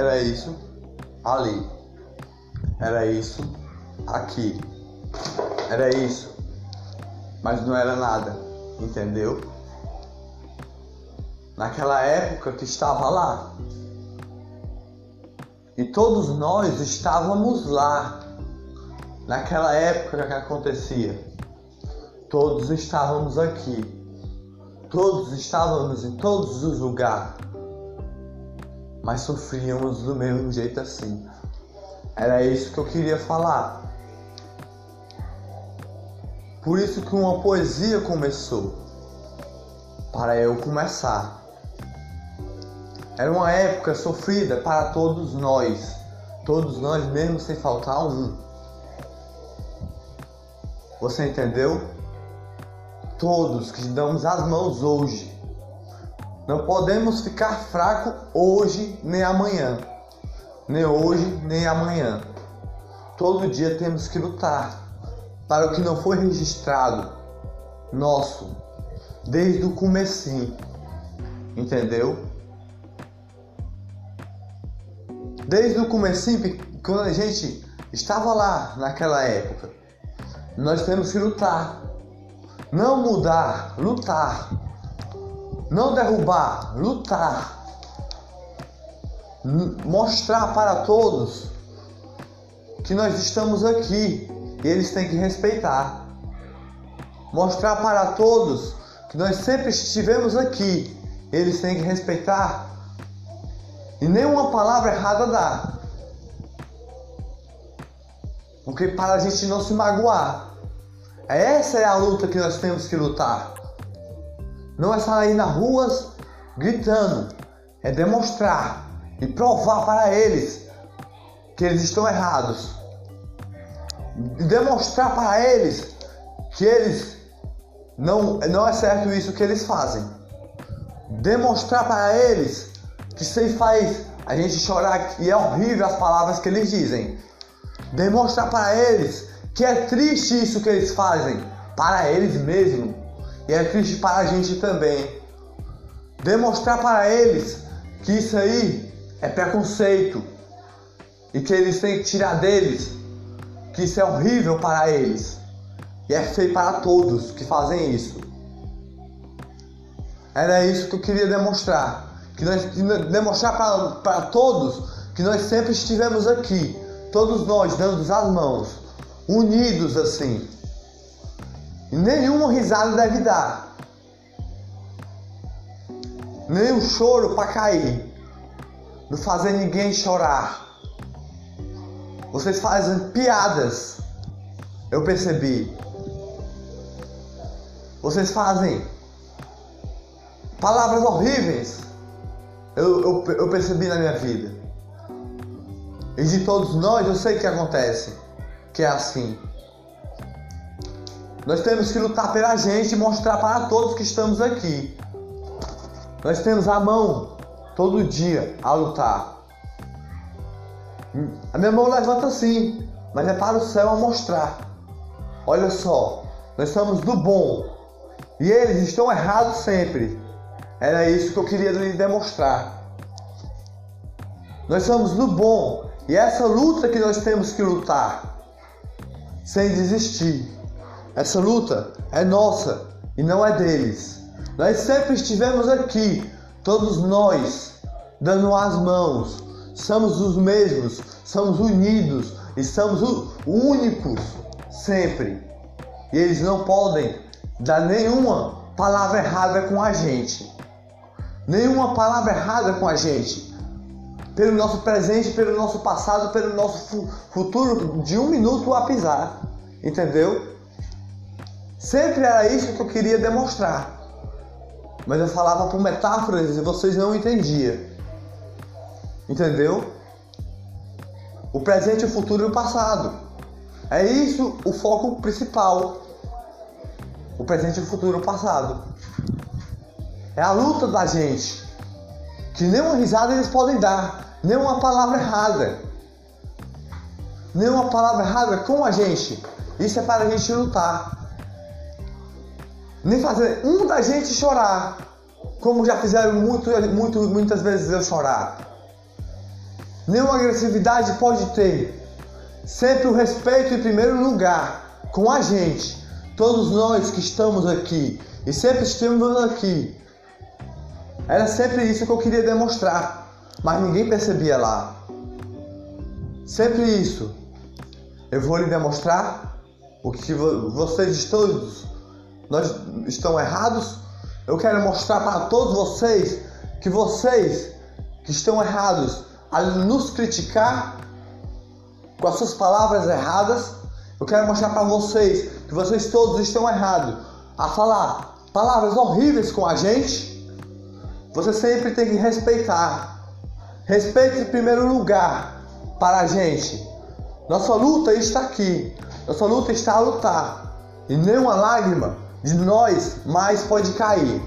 era isso ali. Era isso aqui. Era isso. Mas não era nada, entendeu? Naquela época que estava lá. E todos nós estávamos lá. Naquela época que acontecia. Todos estávamos aqui. Todos estávamos em todos os lugares. Mas sofríamos do mesmo jeito assim. Era isso que eu queria falar. Por isso que uma poesia começou. Para eu começar. Era uma época sofrida para todos nós. Todos nós mesmo sem faltar um. Você entendeu? Todos que damos as mãos hoje. Não podemos ficar fraco hoje nem amanhã nem hoje, nem amanhã. Todo dia temos que lutar para o que não foi registrado nosso desde o comecinho. Entendeu? Desde o comecinho, quando a gente estava lá naquela época, nós temos que lutar. Não mudar, lutar. Não derrubar, lutar mostrar para todos que nós estamos aqui e eles têm que respeitar. Mostrar para todos que nós sempre estivemos aqui, eles têm que respeitar. E nenhuma palavra errada dá. Porque para a gente não se magoar. Essa é a luta que nós temos que lutar. Não é sair nas ruas gritando, é demonstrar e provar para eles que eles estão errados. Demonstrar para eles que eles não, não é certo isso que eles fazem. Demonstrar para eles que isso faz a gente chorar e é horrível as palavras que eles dizem. Demonstrar para eles que é triste isso que eles fazem para eles mesmos e é triste para a gente também. Demonstrar para eles que isso aí é preconceito e que eles têm que tirar deles, que isso é horrível para eles e é feio para todos que fazem isso. Era isso que eu queria demonstrar, que nós demonstrar para, para todos que nós sempre estivemos aqui, todos nós dando as mãos, unidos assim. Nenhuma risada deve dar. Nem choro para cair não fazer ninguém chorar. Vocês fazem piadas. Eu percebi. Vocês fazem palavras horríveis. Eu, eu, eu percebi na minha vida. E de todos nós eu sei que acontece. Que é assim. Nós temos que lutar pela gente e mostrar para todos que estamos aqui. Nós temos a mão todo dia a lutar. A minha mão levanta assim, mas é para o céu a mostrar. Olha só, nós estamos do bom e eles estão errados sempre. Era isso que eu queria lhe demonstrar. Nós somos do bom e é essa luta que nós temos que lutar sem desistir. Essa luta é nossa e não é deles. Nós sempre estivemos aqui, todos nós, dando as mãos. Somos os mesmos, somos unidos e somos únicos sempre. E eles não podem dar nenhuma palavra errada com a gente. Nenhuma palavra errada com a gente. Pelo nosso presente, pelo nosso passado, pelo nosso futuro, de um minuto a pisar. Entendeu? Sempre era isso que eu queria demonstrar. Mas eu falava por metáforas e vocês não entendiam. Entendeu? O presente, o futuro e o passado. É isso o foco principal. O presente, o futuro e o passado. É a luta da gente. Que nenhuma risada eles podem dar. Nenhuma palavra errada. Nenhuma palavra errada com a gente. Isso é para a gente lutar. Nem fazer um da gente chorar. Como já fizeram muito, muito, muitas vezes eu chorar. nenhuma agressividade pode ter. Sempre o respeito em primeiro lugar com a gente, todos nós que estamos aqui e sempre estivemos aqui. Era sempre isso que eu queria demonstrar, mas ninguém percebia lá. Sempre isso. Eu vou lhe demonstrar o que vocês todos nós estão errados. Eu quero mostrar para todos vocês que vocês que estão errados a nos criticar com as suas palavras erradas. Eu quero mostrar para vocês que vocês todos estão errados a falar palavras horríveis com a gente. Você sempre tem que respeitar. Respeite em primeiro lugar para a gente. Nossa luta está aqui. Nossa luta está a lutar. E nenhuma lágrima de nós mais pode cair.